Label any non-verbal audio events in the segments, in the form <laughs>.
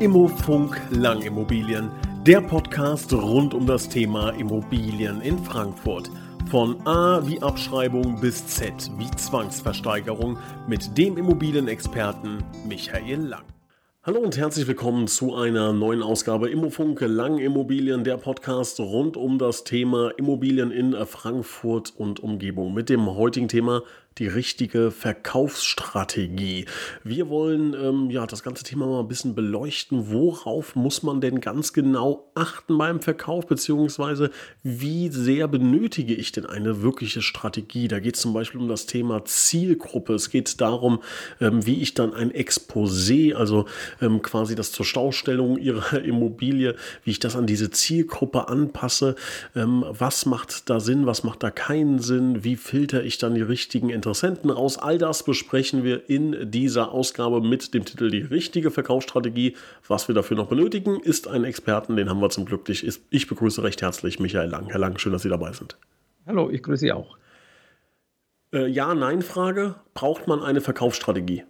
Immofunk Langimmobilien, der Podcast rund um das Thema Immobilien in Frankfurt. Von A wie Abschreibung bis Z wie Zwangsversteigerung mit dem Immobilienexperten Michael Lang. Hallo und herzlich willkommen zu einer neuen Ausgabe Immofunk Lang Immobilien, der Podcast rund um das Thema Immobilien in Frankfurt und Umgebung. Mit dem heutigen Thema die richtige Verkaufsstrategie. Wir wollen ähm, ja das ganze Thema mal ein bisschen beleuchten. Worauf muss man denn ganz genau achten beim Verkauf, beziehungsweise wie sehr benötige ich denn eine wirkliche Strategie? Da geht es zum Beispiel um das Thema Zielgruppe. Es geht darum, ähm, wie ich dann ein Exposé, also ähm, quasi das zur Staustellung ihrer <laughs> Immobilie, wie ich das an diese Zielgruppe anpasse. Ähm, was macht da Sinn, was macht da keinen Sinn? Wie filter ich dann die richtigen Interessenten raus. All das besprechen wir in dieser Ausgabe mit dem Titel Die richtige Verkaufsstrategie. Was wir dafür noch benötigen, ist ein Experten, den haben wir zum Glück. Ich, ich begrüße recht herzlich Michael Lang. Herr Lang, schön, dass Sie dabei sind. Hallo, ich grüße Sie auch. Äh, ja, nein, Frage. Braucht man eine Verkaufsstrategie?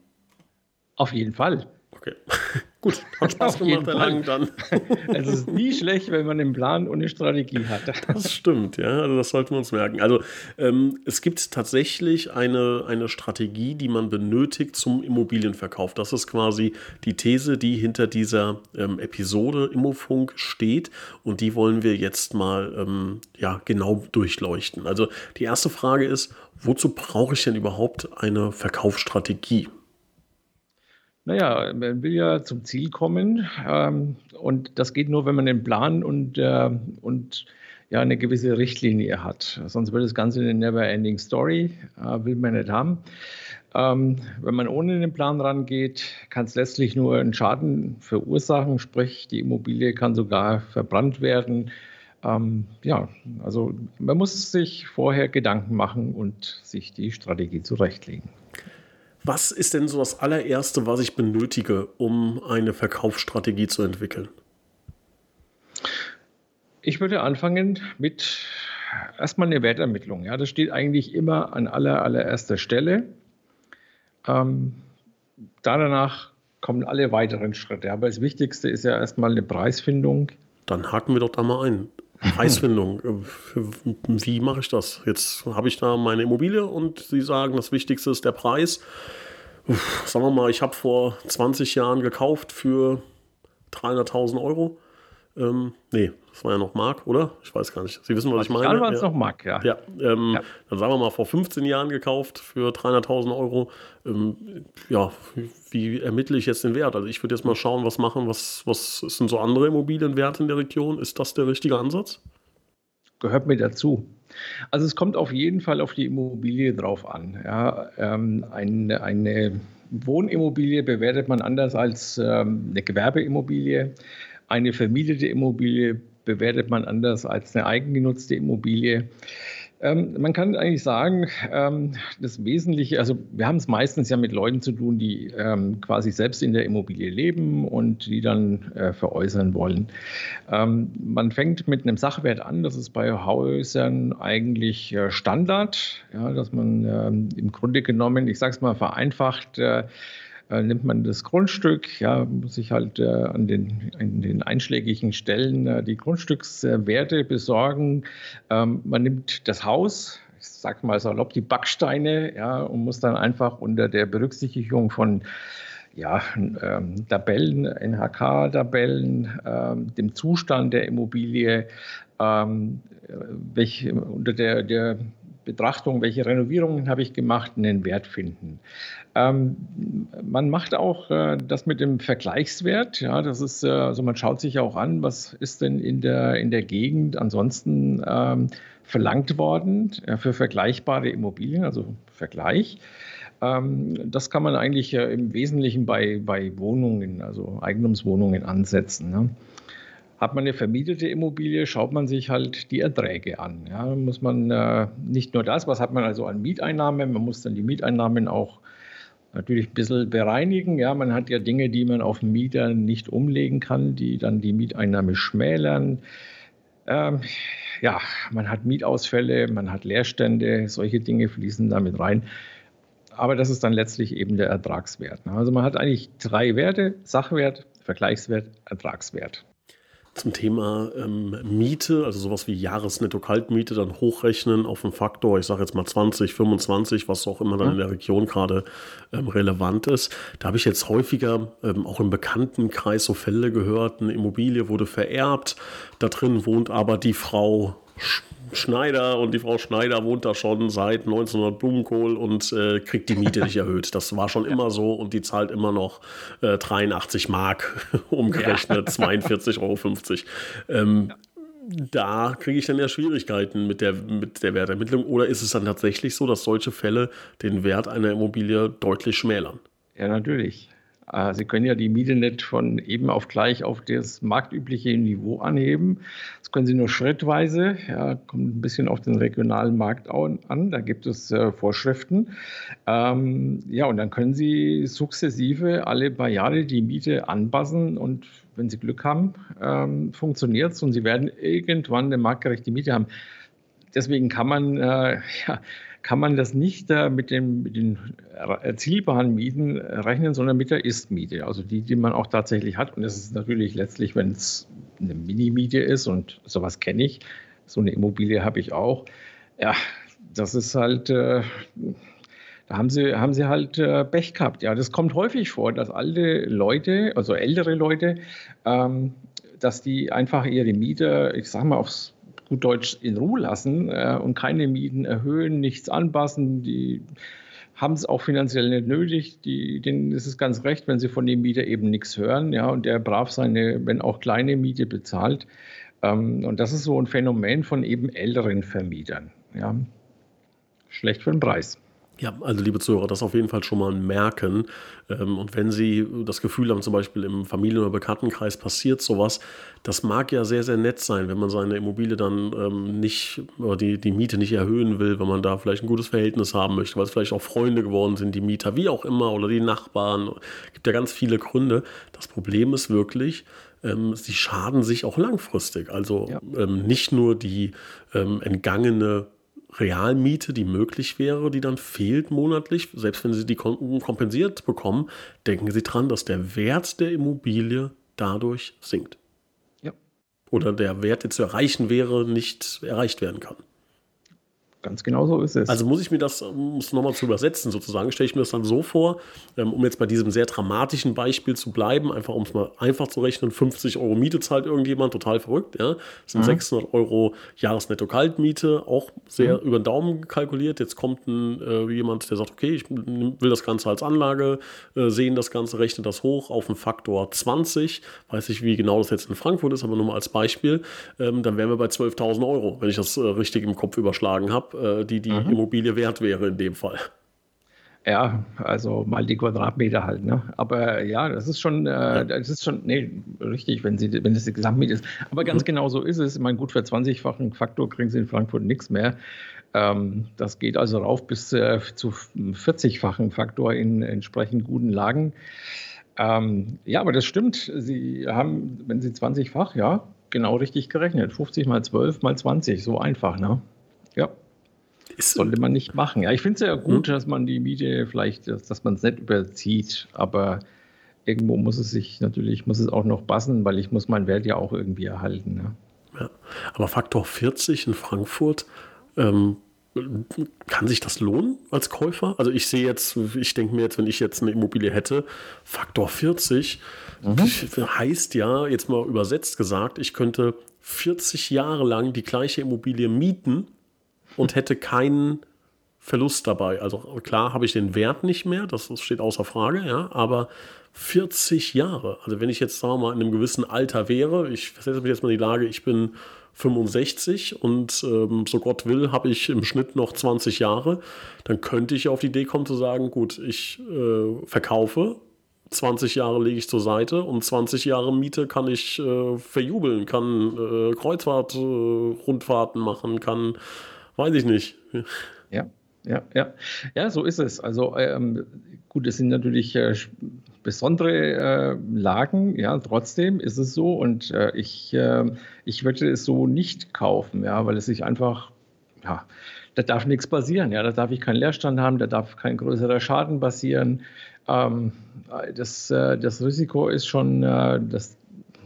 Auf jeden Fall. Okay. <laughs> Gut, hat Spaß gemacht, Herr Lang, dann. <laughs> es ist nie schlecht, wenn man einen Plan und eine Strategie hat. <laughs> Das stimmt, ja, also das sollten wir uns merken. Also ähm, es gibt tatsächlich eine, eine Strategie, die man benötigt zum Immobilienverkauf. Das ist quasi die These, die hinter dieser ähm, Episode Immofunk steht und die wollen wir jetzt mal ähm, ja, genau durchleuchten. Also die erste Frage ist, wozu brauche ich denn überhaupt eine Verkaufsstrategie? Naja, man will ja zum Ziel kommen ähm, und das geht nur, wenn man einen Plan und, äh, und ja, eine gewisse Richtlinie hat. Sonst wird das Ganze eine never-ending Story, äh, will man nicht haben. Ähm, wenn man ohne den Plan rangeht, kann es letztlich nur einen Schaden verursachen, sprich die Immobilie kann sogar verbrannt werden. Ähm, ja, also man muss sich vorher Gedanken machen und sich die Strategie zurechtlegen. Was ist denn so das allererste, was ich benötige, um eine Verkaufsstrategie zu entwickeln? Ich würde anfangen mit erstmal eine Wertermittlung. Ja, das steht eigentlich immer an aller, allererster Stelle. Ähm, danach kommen alle weiteren Schritte. Aber das Wichtigste ist ja erstmal eine Preisfindung. Dann haken wir doch da mal ein. <laughs> Preisfindung. Äh, wie mache ich das? Jetzt habe ich da meine Immobilie und Sie sagen, das Wichtigste ist der Preis. sagen wir mal, ich habe vor 20 Jahren gekauft für 300.000 Euro. Ähm, nee, das war ja noch Mark, oder? Ich weiß gar nicht. Sie wissen, was ich meine. Dann war es ja. noch Mark, ja. Ja, ähm, ja, Dann sagen wir mal, vor 15 Jahren gekauft für 300.000 Euro. Ähm, ja, wie ermittle ich jetzt den Wert? Also ich würde jetzt mal schauen, was machen, was, was sind so andere Immobilienwerte in der Region? Ist das der richtige Ansatz? Gehört mir dazu. Also es kommt auf jeden Fall auf die Immobilie drauf an. Ja, ähm, eine, eine Wohnimmobilie bewertet man anders als ähm, eine Gewerbeimmobilie. Eine vermietete Immobilie bewertet man anders als eine eigengenutzte Immobilie. Ähm, man kann eigentlich sagen, ähm, das Wesentliche, also wir haben es meistens ja mit Leuten zu tun, die ähm, quasi selbst in der Immobilie leben und die dann äh, veräußern wollen. Ähm, man fängt mit einem Sachwert an, das ist bei Häusern eigentlich äh, Standard, ja, dass man ähm, im Grunde genommen, ich sage es mal vereinfacht, äh, äh, nimmt man das Grundstück, ja, muss sich halt äh, an, den, an den einschlägigen Stellen äh, die Grundstückswerte besorgen. Ähm, man nimmt das Haus, ich sag mal salopp die Backsteine, ja, und muss dann einfach unter der Berücksichtigung von ja, ähm, Tabellen, NHK-Tabellen, ähm, dem Zustand der Immobilie, ähm, welche, unter der, der Betrachtung, welche Renovierungen habe ich gemacht, einen Wert finden. Ähm, man macht auch äh, das mit dem Vergleichswert. Ja, das ist, äh, also man schaut sich auch an, was ist denn in der, in der Gegend ansonsten ähm, verlangt worden äh, für vergleichbare Immobilien, also Vergleich. Ähm, das kann man eigentlich äh, im Wesentlichen bei, bei Wohnungen, also Eigentumswohnungen ansetzen. Ne? Hat man eine vermietete Immobilie, schaut man sich halt die Erträge an. Ja, muss man äh, nicht nur das, was hat man also an Mieteinnahmen, man muss dann die Mieteinnahmen auch natürlich ein bisschen bereinigen. Ja, man hat ja Dinge, die man auf Mieter nicht umlegen kann, die dann die Mieteinnahme schmälern. Ähm, ja, man hat Mietausfälle, man hat Leerstände, solche Dinge fließen damit rein. aber das ist dann letztlich eben der Ertragswert. Ne? Also man hat eigentlich drei Werte, Sachwert, Vergleichswert, Ertragswert. Zum Thema ähm, Miete, also sowas wie Jahresnetto-Kaltmiete, dann hochrechnen auf einen Faktor, ich sage jetzt mal 20, 25, was auch immer dann mhm. in der Region gerade ähm, relevant ist. Da habe ich jetzt häufiger ähm, auch im Bekanntenkreis so Fälle gehört, eine Immobilie wurde vererbt, da drin wohnt aber die Frau Schneider und die Frau Schneider wohnt da schon seit 1900 Blumenkohl und äh, kriegt die Miete nicht erhöht. Das war schon ja. immer so und die zahlt immer noch äh, 83 Mark, <laughs> umgerechnet ja. 42,50 Euro. Ähm, ja. Da kriege ich dann ja Schwierigkeiten mit der, mit der Wertermittlung. Oder ist es dann tatsächlich so, dass solche Fälle den Wert einer Immobilie deutlich schmälern? Ja, natürlich. Äh, Sie können ja die Miete nicht von eben auf gleich auf das marktübliche Niveau anheben. Das können Sie nur schrittweise. Ja, kommt ein bisschen auf den regionalen Markt an. Da gibt es äh, Vorschriften. Ähm, ja, und dann können Sie sukzessive alle paar Jahre die Miete anpassen und wenn Sie Glück haben, ähm, funktioniert es und Sie werden irgendwann eine marktgerechte Miete haben. Deswegen kann man äh, ja, kann man das nicht äh, mit, dem, mit den erzielbaren Mieten rechnen, sondern mit der Ist-Miete, also die, die man auch tatsächlich hat. Und das ist natürlich letztlich, wenn es eine Mini-Miete ist und sowas kenne ich, so eine Immobilie habe ich auch. Ja, das ist halt, äh, da haben sie, haben sie halt äh, Pech gehabt. Ja, das kommt häufig vor, dass alte Leute, also ältere Leute, ähm, dass die einfach ihre Miete, ich sag mal, aufs gut Deutsch in Ruhe lassen äh, und keine Mieten erhöhen, nichts anpassen. Die haben es auch finanziell nicht nötig. Die, denen ist es ganz recht, wenn sie von dem Mieter eben nichts hören. Ja, und der brav seine, wenn auch kleine Miete bezahlt. Ähm, und das ist so ein Phänomen von eben älteren Vermietern. Ja. Schlecht für den Preis. Ja, also liebe Zuhörer, das auf jeden Fall schon mal merken. Ähm, und wenn Sie das Gefühl haben, zum Beispiel im Familien- oder Bekanntenkreis passiert sowas, das mag ja sehr, sehr nett sein, wenn man seine Immobilie dann ähm, nicht oder die, die Miete nicht erhöhen will, wenn man da vielleicht ein gutes Verhältnis haben möchte, weil es vielleicht auch Freunde geworden sind, die Mieter, wie auch immer, oder die Nachbarn. Es gibt ja ganz viele Gründe. Das Problem ist wirklich, ähm, sie schaden sich auch langfristig. Also ja. nicht nur die entgangene Realmiete, die möglich wäre, die dann fehlt monatlich, selbst wenn Sie die kompensiert bekommen, denken Sie dran, dass der Wert der Immobilie dadurch sinkt. Ja. Oder der Wert, der zu erreichen wäre, nicht erreicht werden kann. Ganz genau so ist es. Also muss ich mir das, um es nochmal zu übersetzen sozusagen, stelle ich mir das dann so vor, ähm, um jetzt bei diesem sehr dramatischen Beispiel zu bleiben, einfach um es mal einfach zu rechnen, 50 Euro Miete zahlt irgendjemand, total verrückt, ja. Das sind mhm. 600 Euro Jahresnetto-Kaltmiete, auch sehr mhm. über den Daumen kalkuliert. Jetzt kommt ein, äh, jemand, der sagt, okay, ich will das Ganze als Anlage äh, sehen, das Ganze, rechnet das hoch auf einen Faktor 20. Weiß ich, wie genau das jetzt in Frankfurt ist, aber nur mal als Beispiel. Ähm, dann wären wir bei 12.000 Euro, wenn ich das äh, richtig im Kopf überschlagen habe äh, die die mhm. Immobilie wert wäre in dem Fall. Ja, also mal die Quadratmeter halt, ne? Aber ja, das ist schon, äh, das ist schon, nee, richtig, wenn sie, wenn das die Gesamtmiete ist. Aber ganz mhm. genau so ist es. Ich meine, gut, für 20-fachen Faktor kriegen sie in Frankfurt nichts mehr. Ähm, das geht also rauf bis äh, zu 40-fachen Faktor in entsprechend guten Lagen. Ähm, ja, aber das stimmt. Sie haben, wenn Sie 20-fach, ja, genau richtig gerechnet. 50 mal 12 mal 20, so einfach, ne? Ja. Sollte man nicht machen. Ja, ich finde es ja gut, hm? dass man die Miete vielleicht, dass, dass man es nicht überzieht, aber irgendwo muss es sich natürlich, muss es auch noch passen, weil ich muss meinen Wert ja auch irgendwie erhalten. Ne? Ja, aber Faktor 40 in Frankfurt, ähm, kann sich das lohnen als Käufer? Also ich sehe jetzt, ich denke mir jetzt, wenn ich jetzt eine Immobilie hätte, Faktor 40 mhm. heißt ja, jetzt mal übersetzt gesagt, ich könnte 40 Jahre lang die gleiche Immobilie mieten und hätte keinen Verlust dabei. Also klar habe ich den Wert nicht mehr, das, steht außer Frage, ja, aber 40 Jahre. Also wenn ich jetzt, sagen wir mal, in einem gewissen Alter wäre, ich setze mich jetzt mal in die Lage, ich bin 65 und ähm, so Gott will, habe ich im Schnitt noch 20 Jahre, dann könnte ich auf die Idee kommen zu sagen, gut, ich äh, verkaufe, 20 Jahre lege ich zur Seite und 20 Jahre Miete kann ich äh, verjubeln, kann äh, Kreuzfahrt-Rundfahrten machen, kann Weiß ich nicht. Ja, ja, ja. Ja, so ist es. Also ähm, gut, es sind natürlich äh, besondere äh, Lagen, ja, trotzdem ist es so und äh, ich, ähm, ich würde es so nicht kaufen, ja, weil es sich einfach, ja, da darf nichts passieren. Ja, da darf ich keinen Leerstand haben, da darf kein größerer Schaden passieren. Ähm, das, äh, das Risiko ist schon, äh, das,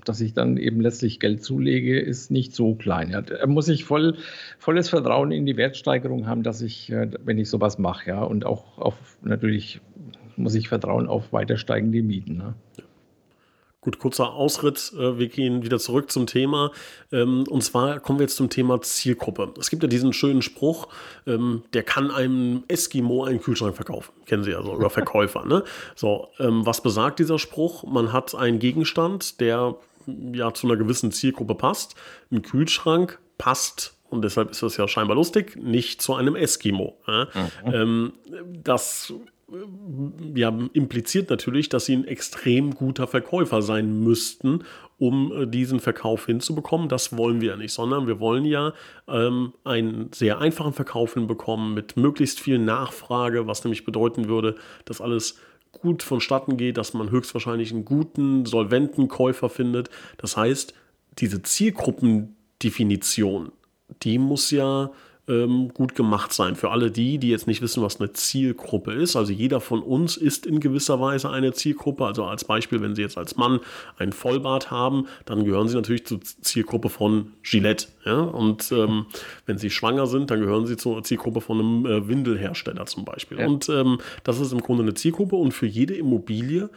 dass ich dann eben letztlich Geld zulege, ist nicht so klein. Ja, da muss ich voll, volles Vertrauen in die Wertsteigerung haben, dass ich, äh, wenn ich sowas mache, ja, und auch auf natürlich muss ich vertrauen auf weiter steigende Mieten. Ne? Gut, kurzer Ausritt. Äh, wir gehen wieder zurück zum Thema. Ähm, und zwar kommen wir jetzt zum Thema Zielgruppe. Es gibt ja diesen schönen Spruch, ähm, der kann einem Eskimo einen Kühlschrank verkaufen. Kennen Sie ja so, über <laughs> Verkäufer. Ne? So, ähm, was besagt dieser Spruch? Man hat einen Gegenstand, der ja zu einer gewissen Zielgruppe passt. Ein Kühlschrank passt und deshalb ist das ja scheinbar lustig, nicht zu einem Eskimo. Mhm. das ja, impliziert natürlich, dass sie ein extrem guter Verkäufer sein müssten, um äh, diesen Verkauf hinzubekommen. Das wollen wir ja nicht, sondern wir wollen ja ähm, einen sehr einfachen Verkauf hinbekommen mit möglichst viel Nachfrage, was nämlich bedeuten würde, dass alles gut vonstatten geht, dass man höchstwahrscheinlich einen guten, solventen Käufer findet. Das heißt, diese Zielgruppendefinition, die muss ja ähm, gut gemacht sein. Für alle die, die jetzt nicht wissen, was eine Zielgruppe ist. Also jeder von uns ist in gewisser Weise eine Zielgruppe. Also als Beispiel, wenn Sie jetzt als Mann einen Vollbart haben, dann gehören Sie natürlich zur Zielgruppe von Gillette. Ja? Und ähm, wenn Sie schwanger sind, dann gehören Sie zur Zielgruppe von einem äh, Windelhersteller zum Beispiel. Ja. Und ähm, das ist im Grunde eine Zielgruppe. Und für jede Immobilie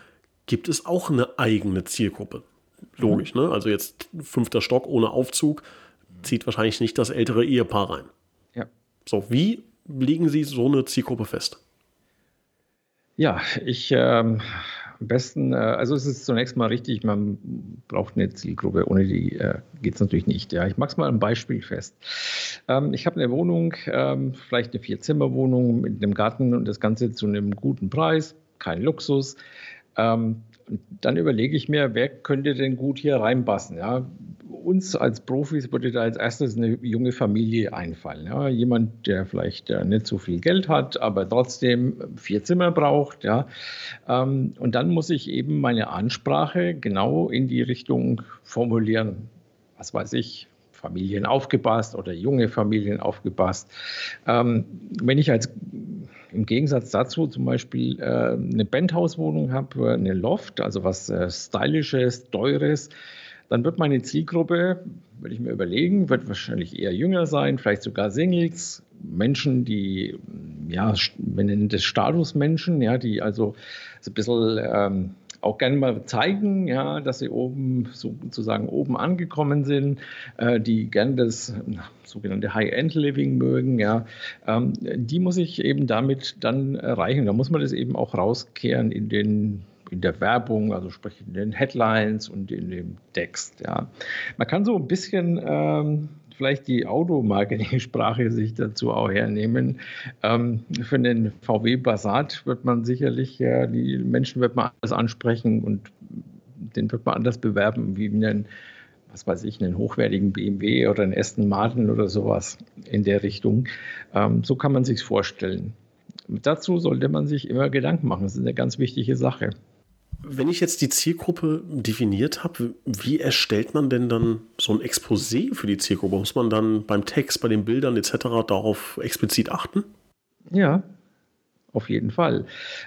gibt es auch eine eigene Zielgruppe. Logisch, mhm. ne? Also jetzt fünfter Stock ohne Aufzug zieht wahrscheinlich nicht das ältere Ehepaar rein. So, wie legen Sie so eine Zielgruppe fest? Ja, ich ähm, am besten, äh, also es ist zunächst mal richtig, man braucht eine Zielgruppe, ohne die äh, geht es natürlich nicht. Ja, ich mache es mal ein Beispiel fest. Ähm, ich habe eine Wohnung, ähm, vielleicht eine Vierzimmerwohnung mit einem Garten und das Ganze zu einem guten Preis, kein Luxus. Ähm, dann überlege ich mir, wer könnte denn gut hier reinpassen? Ja? Uns als Profis würde da als erstes eine junge Familie einfallen. Ja? Jemand, der vielleicht äh, nicht so viel Geld hat, aber trotzdem vier Zimmer braucht. Ja? Ähm, und dann muss ich eben meine Ansprache genau in die Richtung formulieren. Was weiß ich, Familien aufgepasst oder junge Familien aufgepasst. Ähm, wenn ich als im Gegensatz dazu zum Beispiel äh, eine Penthouse-Wohnung habe, eine Loft, also was äh, Stylisches, Teures, dann wird meine Zielgruppe, würde ich mir überlegen, wird wahrscheinlich eher jünger sein, vielleicht sogar Singles, Menschen, die, ja, wir nennen das Statusmenschen, ja, die also so ein bisschen ähm, auch gerne mal zeigen, ja, dass sie oben sozusagen oben angekommen sind, äh, die gerne das sogenannte High-End-Living mögen, ja, ähm, die muss ich eben damit dann erreichen. Da muss man das eben auch rauskehren in den in der Werbung, also sprich in den Headlines und in dem Text. Ja. Man kann so ein bisschen ähm, vielleicht die Automarketing-Sprache <laughs> sich dazu auch hernehmen. Ähm, für den VW Passat wird man sicherlich, ja, die Menschen wird man anders ansprechen und den wird man anders bewerben wie einen, was weiß ich, einen hochwertigen BMW oder einen Aston Martin oder sowas in der Richtung. Ähm, so kann man sich vorstellen. Dazu sollte man sich immer Gedanken machen. Das ist eine ganz wichtige Sache. Wenn ich jetzt die Zielgruppe definiert habe, wie erstellt man denn dann so ein Exposé für die Zielgruppe? Muss man dann beim Text, bei den Bildern etc. darauf explizit achten? Ja, auf jeden Fall.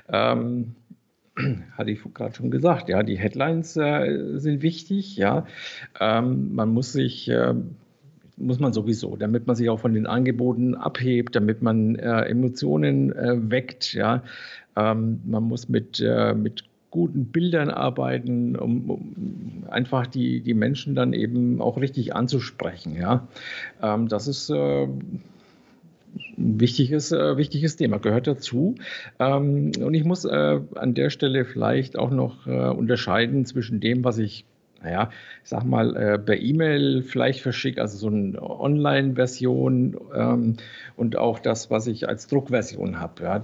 Ähm, <clears throat> hatte ich gerade schon gesagt, ja, die Headlines äh, sind wichtig, ja. Ähm, man muss sich äh, muss man sowieso, damit man sich auch von den Angeboten abhebt, damit man äh, Emotionen äh, weckt. Ja. Ähm, man muss mit, äh, mit guten Bildern arbeiten, um, um, einfach die, die Menschen dann eben auch richtig anzusprechen. Ja? Ähm, das ist äh, ein wichtiges, äh, wichtiges Thema, gehört dazu. Ähm, und ich muss äh, an der Stelle vielleicht auch noch äh, unterscheiden zwischen dem, was ich naja, ich sag mal, äh, per E-Mail vielleicht verschicke, also so eine Online-Version ähm, und auch das, was ich als Druckversion habe. Ja,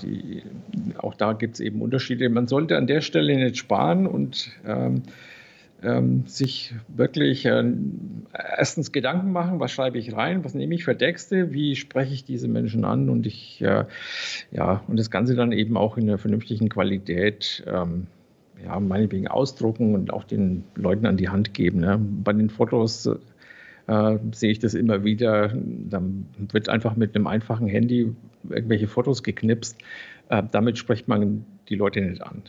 auch da gibt es eben Unterschiede. Man sollte an der Stelle nicht sparen und ähm, ähm, sich wirklich äh, erstens Gedanken machen, was schreibe ich rein, was nehme ich für Texte, wie spreche ich diese Menschen an und ich, äh, ja, und das Ganze dann eben auch in einer vernünftigen Qualität ähm, ja, meinetwegen ausdrucken und auch den Leuten an die Hand geben. Ne? Bei den Fotos äh, sehe ich das immer wieder. Dann wird einfach mit einem einfachen Handy irgendwelche Fotos geknipst. Äh, damit spricht man die Leute nicht an.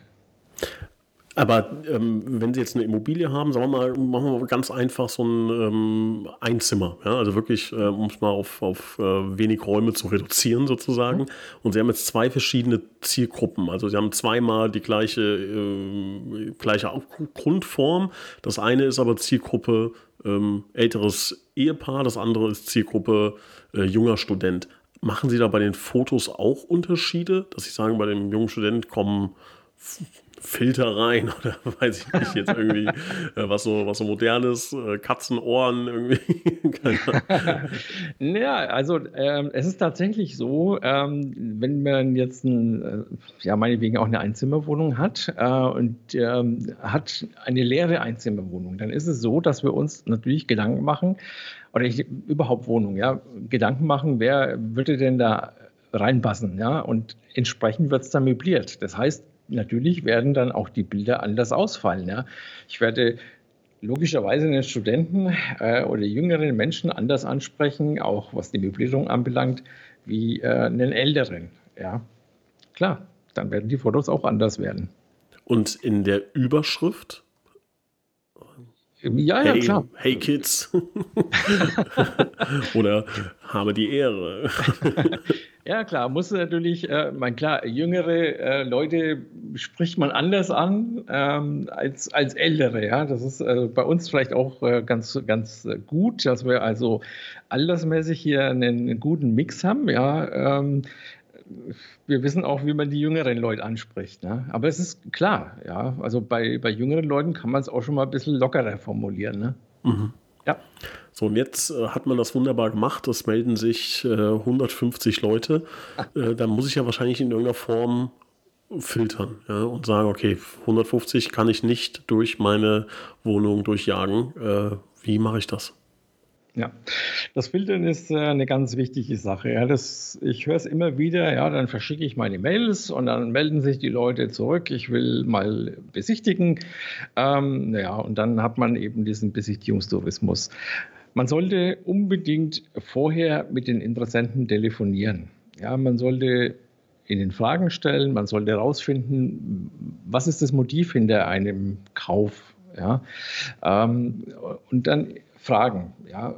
Aber ähm, wenn Sie jetzt eine Immobilie haben, sagen wir mal, machen wir mal ganz einfach so ein ähm, Einzimmer. Ja? Also wirklich, äh, um es mal auf, auf äh, wenig Räume zu reduzieren sozusagen. Mhm. Und Sie haben jetzt zwei verschiedene Zielgruppen. Also Sie haben zweimal die gleiche, äh, gleiche Grundform. Das eine ist aber Zielgruppe ähm, älteres Ehepaar, das andere ist Zielgruppe äh, junger Student. Machen Sie da bei den Fotos auch Unterschiede, dass Sie sagen, bei dem jungen Student kommen Filter rein <laughs> oder weiß ich nicht, jetzt irgendwie äh, was so was so modernes, äh, Katzenohren irgendwie. <laughs> ja, also ähm, es ist tatsächlich so, ähm, wenn man jetzt ein, äh, ja meinetwegen auch eine Einzimmerwohnung hat äh, und ähm, hat eine leere Einzimmerwohnung, dann ist es so, dass wir uns natürlich Gedanken machen oder ich, überhaupt Wohnung, ja, Gedanken machen, wer würde denn da reinpassen, ja, und entsprechend wird es dann möbliert. Das heißt, natürlich werden dann auch die Bilder anders ausfallen. Ja. Ich werde logischerweise einen Studenten äh, oder jüngeren Menschen anders ansprechen, auch was die Möblierung anbelangt, wie äh, einen älteren. Ja, klar, dann werden die Fotos auch anders werden. Und in der Überschrift? Ja, ja, hey, klar. Hey Kids. <laughs> Oder habe die Ehre. Ja, klar, muss natürlich, äh, mein klar, jüngere äh, Leute spricht man anders an ähm, als, als ältere. Ja, das ist äh, bei uns vielleicht auch äh, ganz, ganz gut, dass wir also altersmäßig hier einen guten Mix haben. Ja, ähm, wir wissen auch, wie man die jüngeren Leute anspricht. Ne? Aber es ist klar, ja, also bei, bei jüngeren Leuten kann man es auch schon mal ein bisschen lockerer formulieren. Ne? Mhm. Ja. So, und jetzt äh, hat man das wunderbar gemacht. Es melden sich äh, 150 Leute. Äh, dann muss ich ja wahrscheinlich in irgendeiner Form filtern ja, und sagen, okay, 150 kann ich nicht durch meine Wohnung durchjagen. Äh, wie mache ich das? Ja, das Filtern ist äh, eine ganz wichtige Sache. Ja, das, ich höre es immer wieder, ja, dann verschicke ich meine Mails und dann melden sich die Leute zurück, ich will mal besichtigen. Ähm, ja, und dann hat man eben diesen Besichtigungstourismus. Man sollte unbedingt vorher mit den Interessenten telefonieren. Ja, man sollte ihnen Fragen stellen, man sollte herausfinden, was ist das Motiv hinter einem Kauf. Ja, ähm, und dann fragen, ja,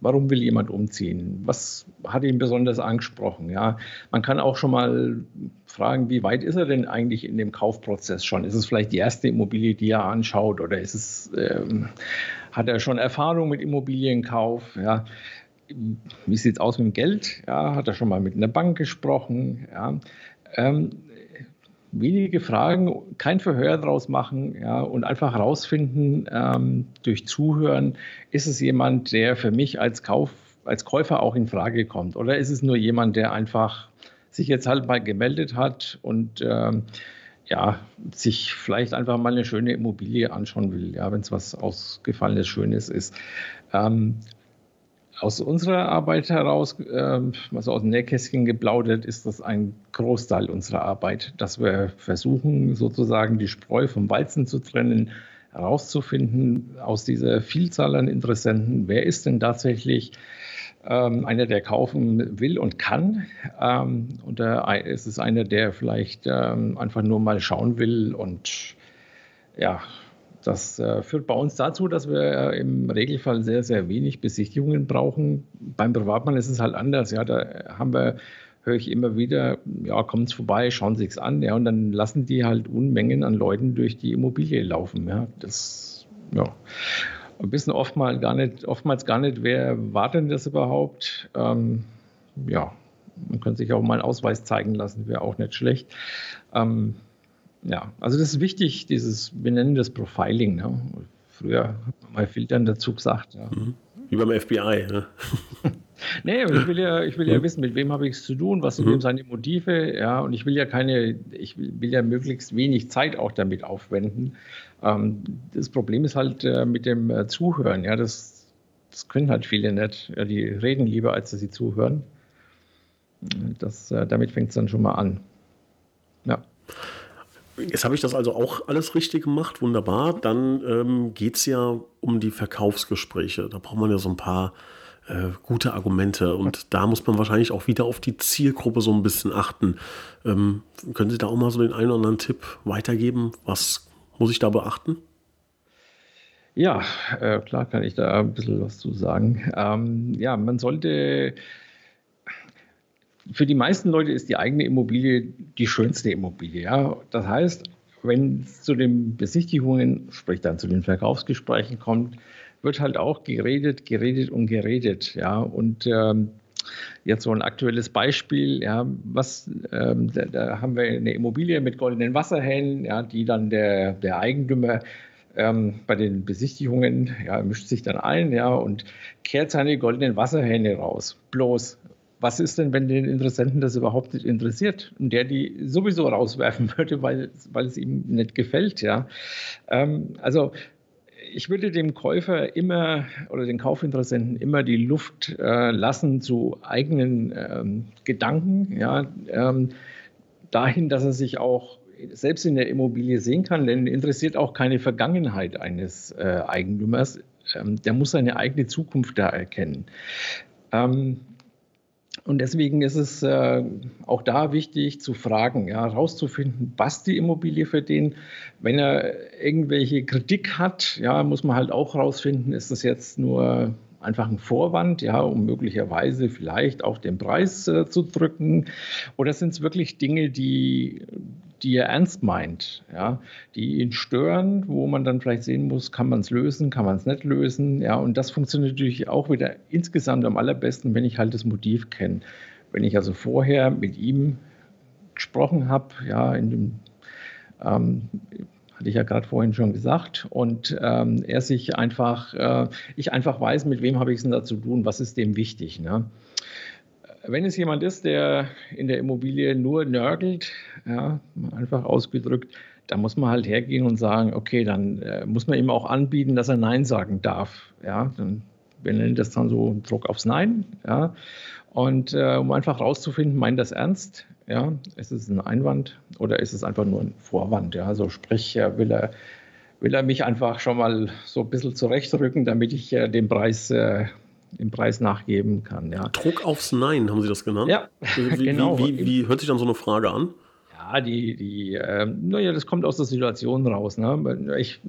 Warum will jemand umziehen? Was hat ihn besonders angesprochen? Ja, man kann auch schon mal fragen, wie weit ist er denn eigentlich in dem Kaufprozess schon? Ist es vielleicht die erste Immobilie, die er anschaut, oder ist es, ähm, hat er schon Erfahrung mit Immobilienkauf? Ja, wie sieht es aus mit dem Geld? Ja, hat er schon mal mit einer Bank gesprochen? Ja, ähm, wenige Fragen, kein Verhör draus machen ja, und einfach herausfinden ähm, durch Zuhören, ist es jemand, der für mich als, Kauf, als Käufer auch in Frage kommt oder ist es nur jemand, der einfach sich jetzt halt mal gemeldet hat und ähm, ja, sich vielleicht einfach mal eine schöne Immobilie anschauen will, ja, wenn es was Ausgefallenes, Schönes ist. Ähm, aus unserer Arbeit heraus, äh, also aus dem Nähkästchen geplaudert, ist das ein Großteil unserer Arbeit, dass wir versuchen, sozusagen die Spreu vom Weizen zu trennen, herauszufinden aus dieser Vielzahl an Interessenten, wer ist denn tatsächlich ähm, einer, der kaufen will und kann. Ähm, und äh, ist es einer, der vielleicht ähm, einfach nur mal schauen will und ja, das äh, führt bei uns dazu, dass wir äh, im Regelfall sehr, sehr wenig Besichtigungen brauchen. Beim Privatmann ist es halt anders. Ja, da haben wir, höre ich immer wieder, ja, kommen Sie vorbei, schauen Sie es an. Ja, und dann lassen die halt Unmengen an Leuten durch die Immobilie laufen. Ja, das, ja. Wir wissen oftmals gar nicht, oftmals gar nicht, wer war denn das überhaupt? Ähm, ja, man könnte sich auch mal einen Ausweis zeigen lassen, wäre auch nicht schlecht. Ähm, ja, also das ist wichtig, dieses, wir nennen das Profiling. Ne? Früher hat man mal Filtern dazu gesagt. Ja. Mhm. Wie beim FBI. Ne? <laughs> nee, ich will ja, ich will ja wissen, mit wem habe ich es zu tun, was sind mhm. seine Motive, ja, und ich will ja keine, ich will, will ja möglichst wenig Zeit auch damit aufwenden. Ähm, das Problem ist halt äh, mit dem äh, Zuhören, ja, das, das können halt viele nicht. Ja, die reden lieber, als dass sie zuhören. Das, äh, damit fängt es dann schon mal an. Jetzt habe ich das also auch alles richtig gemacht, wunderbar. Dann ähm, geht es ja um die Verkaufsgespräche. Da braucht man ja so ein paar äh, gute Argumente und da muss man wahrscheinlich auch wieder auf die Zielgruppe so ein bisschen achten. Ähm, können Sie da auch mal so den einen oder anderen Tipp weitergeben? Was muss ich da beachten? Ja, äh, klar kann ich da ein bisschen was zu sagen. Ähm, ja, man sollte für die meisten Leute ist die eigene Immobilie die schönste Immobilie. Ja? Das heißt, wenn es zu den Besichtigungen, sprich dann zu den Verkaufsgesprächen kommt, wird halt auch geredet, geredet und geredet. Ja? Und ähm, jetzt so ein aktuelles Beispiel, ja, was, ähm, da, da, haben wir eine Immobilie mit goldenen Wasserhähnen, ja, die dann der, der Eigentümer ähm, bei den Besichtigungen ja, mischt sich dann ein ja, und kehrt seine goldenen Wasserhähne raus. Bloß was ist denn, wenn den Interessenten das überhaupt nicht interessiert und der die sowieso rauswerfen <laughs> würde, weil, weil es ihm nicht gefällt, ja. Ähm, also ich würde dem Käufer immer oder den Kaufinteressenten immer die Luft äh, lassen zu eigenen ähm, Gedanken, ja, ähm, dahin, dass er sich auch selbst in der Immobilie sehen kann, denn interessiert auch keine Vergangenheit eines äh, Eigentümers. Ähm, der muss seine eigene Zukunft da erkennen. Ähm, und deswegen ist es äh, auch da wichtig zu fragen, ja, herauszufinden, passt die Immobilie für den. Wenn er irgendwelche Kritik hat, ja, muss man halt auch herausfinden, ist das jetzt nur einfach ein Vorwand, ja, um möglicherweise vielleicht auch den Preis äh, zu drücken? Oder sind es wirklich Dinge, die, die er ernst meint, ja, die ihn stören, wo man dann vielleicht sehen muss, kann man es lösen, kann man es nicht lösen, ja, und das funktioniert natürlich auch wieder insgesamt am allerbesten, wenn ich halt das Motiv kenne. Wenn ich also vorher mit ihm gesprochen habe, ja, in dem ähm, hatte ich ja gerade vorhin schon gesagt, und ähm, er sich einfach, äh, ich einfach weiß, mit wem habe ich es denn da zu tun, was ist dem wichtig. Ne? Wenn es jemand ist, der in der Immobilie nur nörgelt, ja, einfach ausgedrückt, da muss man halt hergehen und sagen, okay, dann äh, muss man ihm auch anbieten, dass er Nein sagen darf. Ja, dann, wir nennen das dann so Druck aufs Nein. Ja, und äh, um einfach rauszufinden, meint das ernst? Ja, ist es ein Einwand oder ist es einfach nur ein Vorwand? Ja, also sprich, will er, will er mich einfach schon mal so ein bisschen zurechtrücken, damit ich äh, den Preis äh, den Preis nachgeben kann. Ja. Druck aufs Nein, haben Sie das genannt? Ja, wie, <laughs> genau. Wie, wie, wie hört sich dann so eine Frage an? Ja, die, die, äh, naja, das kommt aus der Situation raus. Ne? Ich,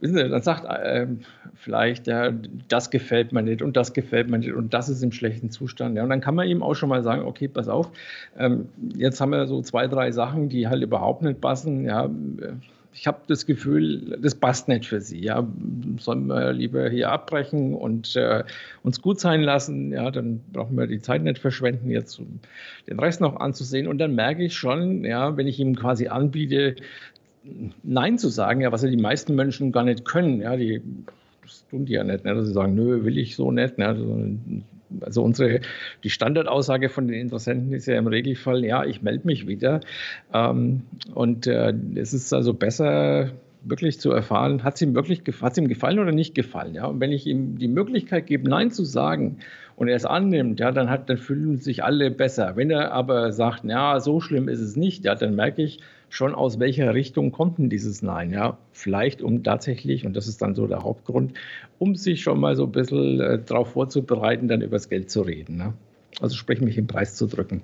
wissen Sie, dann sagt äh, vielleicht, ja, das gefällt mir nicht und das gefällt mir nicht und das ist im schlechten Zustand. Ja? Und dann kann man ihm auch schon mal sagen, okay, pass auf, ähm, jetzt haben wir so zwei, drei Sachen, die halt überhaupt nicht passen. Ja, ich habe das Gefühl, das passt nicht für Sie. Ja, sollen wir lieber hier abbrechen und äh, uns gut sein lassen. Ja, dann brauchen wir die Zeit nicht verschwenden, jetzt um den Rest noch anzusehen. Und dann merke ich schon, ja, wenn ich ihm quasi anbiete, Nein zu sagen, ja, was ja die meisten Menschen gar nicht können. Ja, die das tun die ja nicht, ne, dass sie sagen, nö, will ich so nicht. Ne, also, unsere, die Standardaussage von den Interessenten ist ja im Regelfall, ja, ich melde mich wieder. Ähm, und äh, es ist also besser, wirklich zu erfahren, hat es ihm wirklich hat's ihm gefallen oder nicht gefallen. Ja? Und wenn ich ihm die Möglichkeit gebe, Nein zu sagen und er es annimmt, ja, dann, hat, dann fühlen sich alle besser. Wenn er aber sagt, ja, so schlimm ist es nicht, ja, dann merke ich, schon, aus welcher Richtung kommt denn dieses Nein. Ja? Vielleicht um tatsächlich, und das ist dann so der Hauptgrund, um sich schon mal so ein bisschen äh, darauf vorzubereiten, dann über das Geld zu reden. Ne? Also sprich, mich im Preis zu drücken.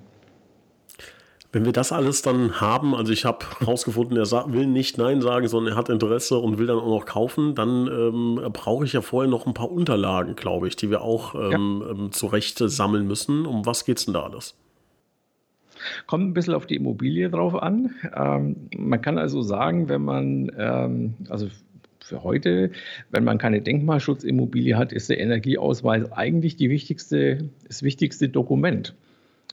Wenn wir das alles dann haben, also ich habe herausgefunden, er will nicht Nein sagen, sondern er hat Interesse und will dann auch noch kaufen, dann ähm, brauche ich ja vorher noch ein paar Unterlagen, glaube ich, die wir auch ähm, ja. ähm, zurecht sammeln müssen. Um was geht es denn da alles? Kommt ein bisschen auf die Immobilie drauf an. Ähm, man kann also sagen, wenn man, ähm, also für heute, wenn man keine Denkmalschutzimmobilie hat, ist der Energieausweis eigentlich die wichtigste, das wichtigste Dokument.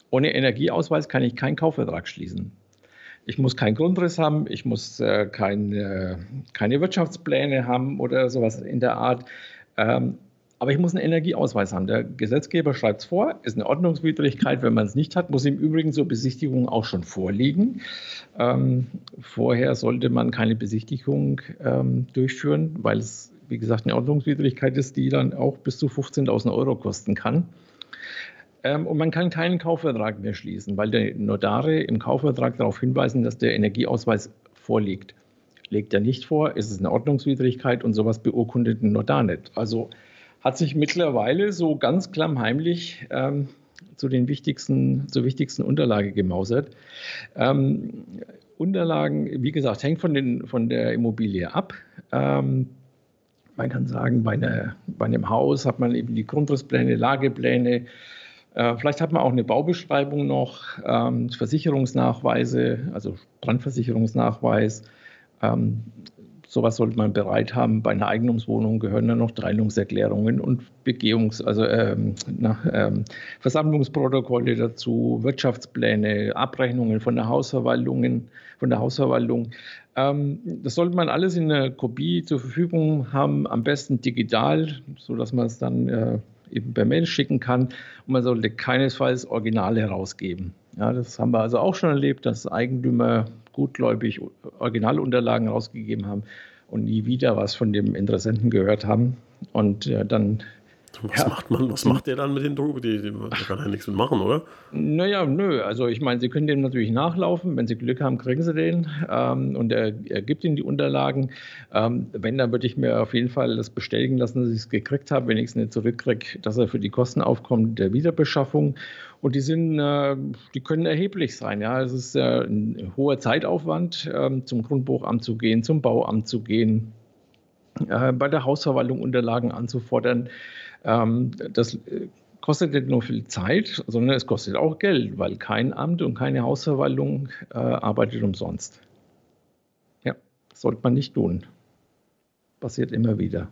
Ohne Energieausweis kann ich keinen Kaufvertrag schließen. Ich muss keinen Grundriss haben, ich muss äh, keine, keine Wirtschaftspläne haben oder sowas in der Art. Ähm, aber ich muss einen Energieausweis haben. Der Gesetzgeber schreibt es vor, ist eine Ordnungswidrigkeit. Wenn man es nicht hat, muss im Übrigen zur Besichtigung auch schon vorliegen. Ähm, vorher sollte man keine Besichtigung ähm, durchführen, weil es, wie gesagt, eine Ordnungswidrigkeit ist, die dann auch bis zu 15.000 Euro kosten kann. Ähm, und man kann keinen Kaufvertrag mehr schließen, weil die Notare im Kaufvertrag darauf hinweisen, dass der Energieausweis vorliegt. Legt er nicht vor, ist es eine Ordnungswidrigkeit und sowas beurkundet ein Notar nicht. Also hat sich mittlerweile so ganz klammheimlich ähm, zu den wichtigsten, zur wichtigsten Unterlage gemausert. Ähm, Unterlagen, wie gesagt, hängt von, den, von der Immobilie ab. Ähm, man kann sagen, bei, einer, bei, einem Haus hat man eben die Grundrisspläne, Lagepläne. Äh, vielleicht hat man auch eine Baubeschreibung noch, ähm, Versicherungsnachweise, also Brandversicherungsnachweis. Ähm, sowas sollte man bereit haben. Bei einer Eigentumswohnung gehören dann noch Teilungserklärungen und Begehungs-, also ähm, na, ähm, Versammlungsprotokolle dazu, Wirtschaftspläne, Abrechnungen von der Hausverwaltung, von der Hausverwaltung. Ähm, das sollte man alles in einer Kopie zur Verfügung haben, am besten digital, sodass man es dann äh, eben per Mail schicken kann. Und man sollte keinesfalls Originale herausgeben. Ja, das haben wir also auch schon erlebt, dass Eigentümer gutgläubig Originalunterlagen rausgegeben haben und nie wieder was von dem Interessenten gehört haben. Und äh, dann was ja. macht man? Was macht der dann mit den Drogen? Die, die, da kann er nichts mit machen, oder? Naja, nö. Also ich meine, Sie können dem natürlich nachlaufen. Wenn Sie Glück haben, kriegen Sie den. Ähm, und er, er, gibt Ihnen die Unterlagen. Ähm, wenn, dann würde ich mir auf jeden Fall das bestätigen lassen, dass ich es gekriegt habe, wenn ich es nicht zurückkriege, dass er für die Kosten aufkommt der Wiederbeschaffung. Und die sind, äh, die können erheblich sein. Ja, es ist äh, ein hoher Zeitaufwand, äh, zum Grundbuchamt zu gehen, zum Bauamt zu gehen, äh, bei der Hausverwaltung Unterlagen anzufordern. Ähm, das kostet nicht nur viel Zeit, sondern es kostet auch Geld, weil kein Amt und keine Hausverwaltung arbeitet umsonst. Ja, sollte man nicht tun. Passiert immer wieder.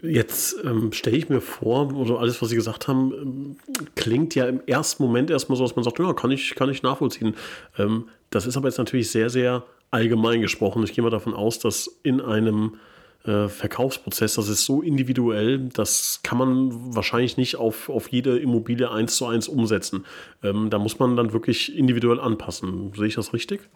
Jetzt ähm, stelle ich mir vor, oder alles, was Sie gesagt haben, ähm, klingt ja im ersten Moment erstmal so, dass man sagt, ja, kann ich, kann ich nachvollziehen. Ähm, das ist aber jetzt natürlich sehr, sehr allgemein gesprochen. Ich gehe mal davon aus, dass in einem äh, Verkaufsprozess, das ist so individuell, das kann man wahrscheinlich nicht auf, auf jede Immobilie eins zu eins umsetzen. Ähm, da muss man dann wirklich individuell anpassen. Sehe ich das richtig?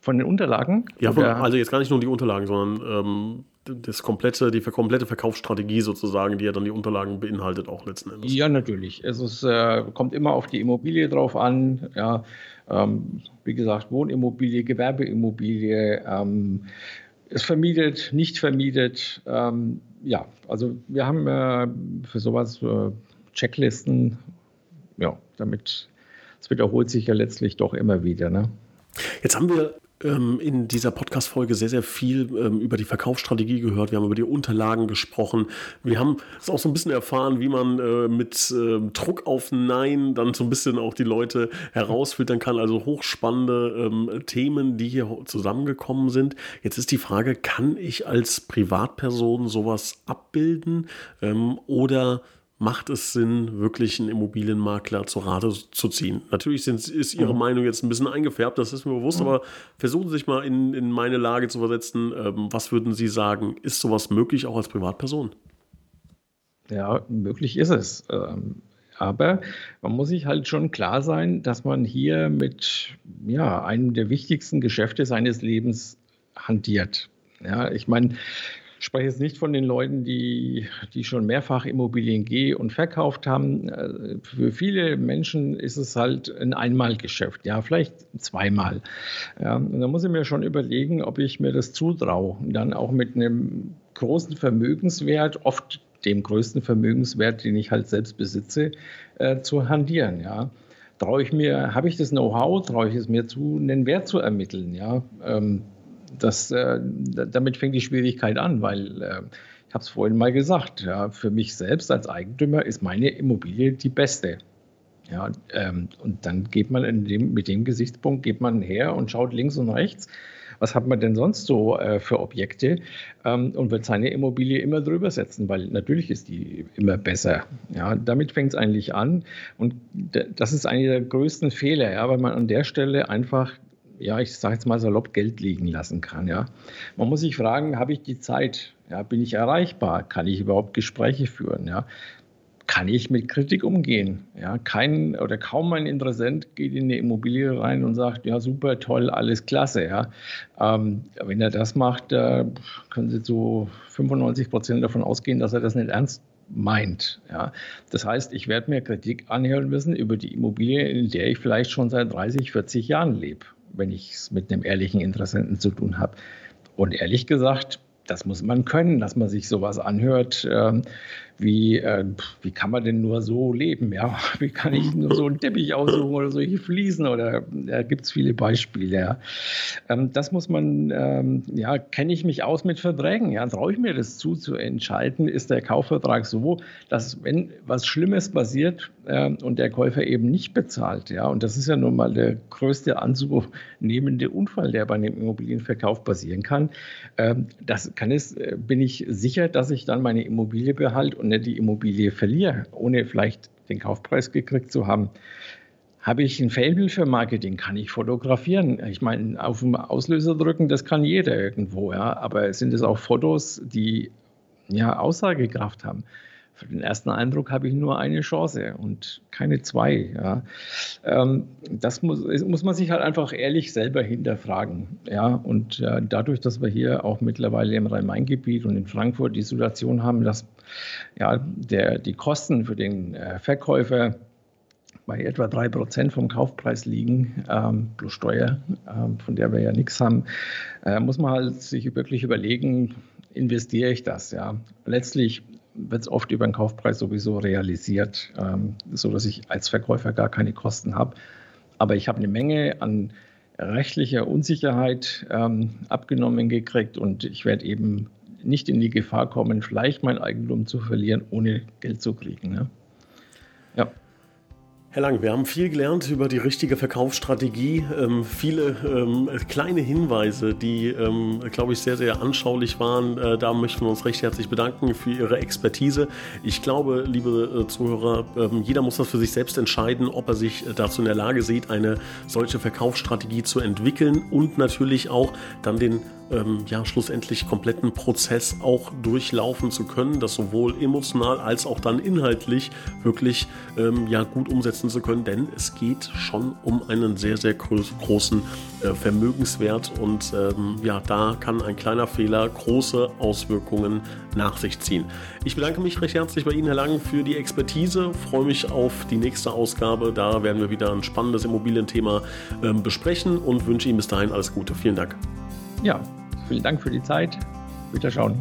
Von den Unterlagen? Ja, von, also jetzt gar nicht nur die Unterlagen, sondern ähm, das komplette, die komplette Verkaufsstrategie sozusagen, die ja dann die Unterlagen beinhaltet, auch letzten Endes. Ja, natürlich. Es ist, äh, kommt immer auf die Immobilie drauf an. Ja, ähm, wie gesagt, Wohnimmobilie, Gewerbeimmobilie. Ähm, ist vermietet, nicht vermietet. Ähm, ja, also wir haben äh, für sowas äh, Checklisten. Ja, damit, es wiederholt sich ja letztlich doch immer wieder. Ne? Jetzt haben wir in dieser Podcast-Folge sehr, sehr viel ähm, über die Verkaufsstrategie gehört. Wir haben über die Unterlagen gesprochen. Wir haben es auch so ein bisschen erfahren, wie man äh, mit äh, Druck auf Nein dann so ein bisschen auch die Leute herausfiltern kann. Also hochspannende ähm, Themen, die hier zusammengekommen sind. Jetzt ist die Frage, kann ich als Privatperson sowas abbilden ähm, oder macht es Sinn, wirklich einen Immobilienmakler zur Rate zu ziehen? Natürlich sind, ist Ihre mhm. Meinung jetzt ein bisschen eingefärbt, das ist mir bewusst, mhm. aber versuchen Sie sich mal in, in meine Lage zu versetzen. Ähm, was würden Sie sagen? Ist sowas möglich auch als Privatperson? Ja, möglich ist es. Ähm, aber man muss sich halt schon klar sein, dass man hier mit ja, einem der wichtigsten Geschäfte seines Lebens hantiert. Ja, ich meine, ich spreche jetzt nicht von den Leuten, die, die schon mehrfach Immobilien geh- und verkauft haben. Äh, für viele Menschen ist es halt ein Einmalgeschäft, ja, vielleicht zweimal. Ja, und da muss ich mir schon überlegen, ob ich mir das zutraue. Dann auch mit einem großen Vermögenswert, oft dem größten Vermögenswert, den ich halt selbst besitze, äh, zu handieren, ja traue ich mir, habe ich das Know-how, traue ich es mir zu, einen Wert zu ermitteln, ja. Ähm, das, äh, damit fängt die Schwierigkeit an, weil äh, ich habe es vorhin mal gesagt, ja, für mich selbst als Eigentümer ist meine Immobilie die beste. Ja, ähm, und dann geht man dem, mit dem Gesichtspunkt geht man her und schaut links und rechts, was hat man denn sonst so äh, für Objekte ähm, und wird seine Immobilie immer drüber setzen, weil natürlich ist die immer besser. Ja, damit fängt es eigentlich an und das ist einer der größten Fehler, ja, weil man an der Stelle einfach ja, ich sage jetzt mal salopp, Geld liegen lassen kann. Ja. Man muss sich fragen, habe ich die Zeit? Ja, bin ich erreichbar? Kann ich überhaupt Gespräche führen? Ja? Kann ich mit Kritik umgehen? Ja, kein oder kaum ein Interessent geht in eine Immobilie rein und sagt, ja, super, toll, alles klasse. Ja. Ähm, wenn er das macht, äh, können Sie zu 95 Prozent davon ausgehen, dass er das nicht ernst meint. Ja. Das heißt, ich werde mir Kritik anhören müssen über die Immobilie, in der ich vielleicht schon seit 30, 40 Jahren lebe. Wenn ich es mit einem ehrlichen Interessenten zu tun habe. Und ehrlich gesagt, das muss man können, dass man sich sowas anhört. Ähm, wie, äh, wie kann man denn nur so leben? Ja? <laughs> Wie kann ich nur so einen Teppich aussuchen oder solche Fliesen? Oder da gibt es viele Beispiele. Ja? Ähm, das muss man, ähm, ja, kenne ich mich aus mit Verträgen? Ja? Traue ich mir das zu, zu entscheiden? Ist der Kaufvertrag so, dass wenn was Schlimmes passiert äh, und der Käufer eben nicht bezahlt, ja, und das ist ja nun mal der größte anzunehmende Unfall, der bei einem Immobilienverkauf passieren kann, äh, das kann es, äh, bin ich sicher, dass ich dann meine Immobilie behalte und nicht die Immobilie verliere, ohne vielleicht den Kaufpreis gekriegt zu haben. Habe ich ein Faible für Marketing, kann ich fotografieren. Ich meine, auf den Auslöser drücken, das kann jeder irgendwo, ja. Aber sind es auch Fotos, die ja Aussagekraft haben? für den ersten Eindruck habe ich nur eine Chance und keine zwei. Ja. Ähm, das muss, muss man sich halt einfach ehrlich selber hinterfragen. Ja. Und äh, dadurch, dass wir hier auch mittlerweile im Rhein-Main-Gebiet und in Frankfurt die Situation haben, dass ja, der, die Kosten für den äh, Verkäufer bei etwa 3% vom Kaufpreis liegen, ähm, plus Steuer, ähm, von der wir ja nichts haben, äh, muss man halt sich wirklich überlegen, investiere ich das? Ja? Letztlich wird es oft über den Kaufpreis sowieso realisiert, ähm, so dass ich als Verkäufer gar keine Kosten habe. Aber ich habe eine Menge an rechtlicher Unsicherheit ähm, abgenommen gekriegt und ich werde eben nicht in die Gefahr kommen, vielleicht mein Eigentum zu verlieren, ohne Geld zu kriegen. Ne? Ja. Herr Lang, wir haben viel gelernt über die richtige Verkaufsstrategie, ähm, viele ähm, kleine Hinweise, die, ähm, glaube ich, sehr, sehr anschaulich waren. Äh, da möchten wir uns recht herzlich bedanken für Ihre Expertise. Ich glaube, liebe äh, Zuhörer, ähm, jeder muss das für sich selbst entscheiden, ob er sich äh, dazu in der Lage sieht, eine solche Verkaufsstrategie zu entwickeln und natürlich auch dann den ähm, ja, schlussendlich kompletten Prozess auch durchlaufen zu können, das sowohl emotional als auch dann inhaltlich wirklich ähm, ja, gut umsetzen zu können, denn es geht schon um einen sehr, sehr großen äh, Vermögenswert und ähm, ja, da kann ein kleiner Fehler große Auswirkungen nach sich ziehen. Ich bedanke mich recht herzlich bei Ihnen, Herr Lang, für die Expertise, freue mich auf die nächste Ausgabe, da werden wir wieder ein spannendes Immobilienthema äh, besprechen und wünsche Ihnen bis dahin alles Gute. Vielen Dank. Ja, vielen Dank für die Zeit. Wiederschauen.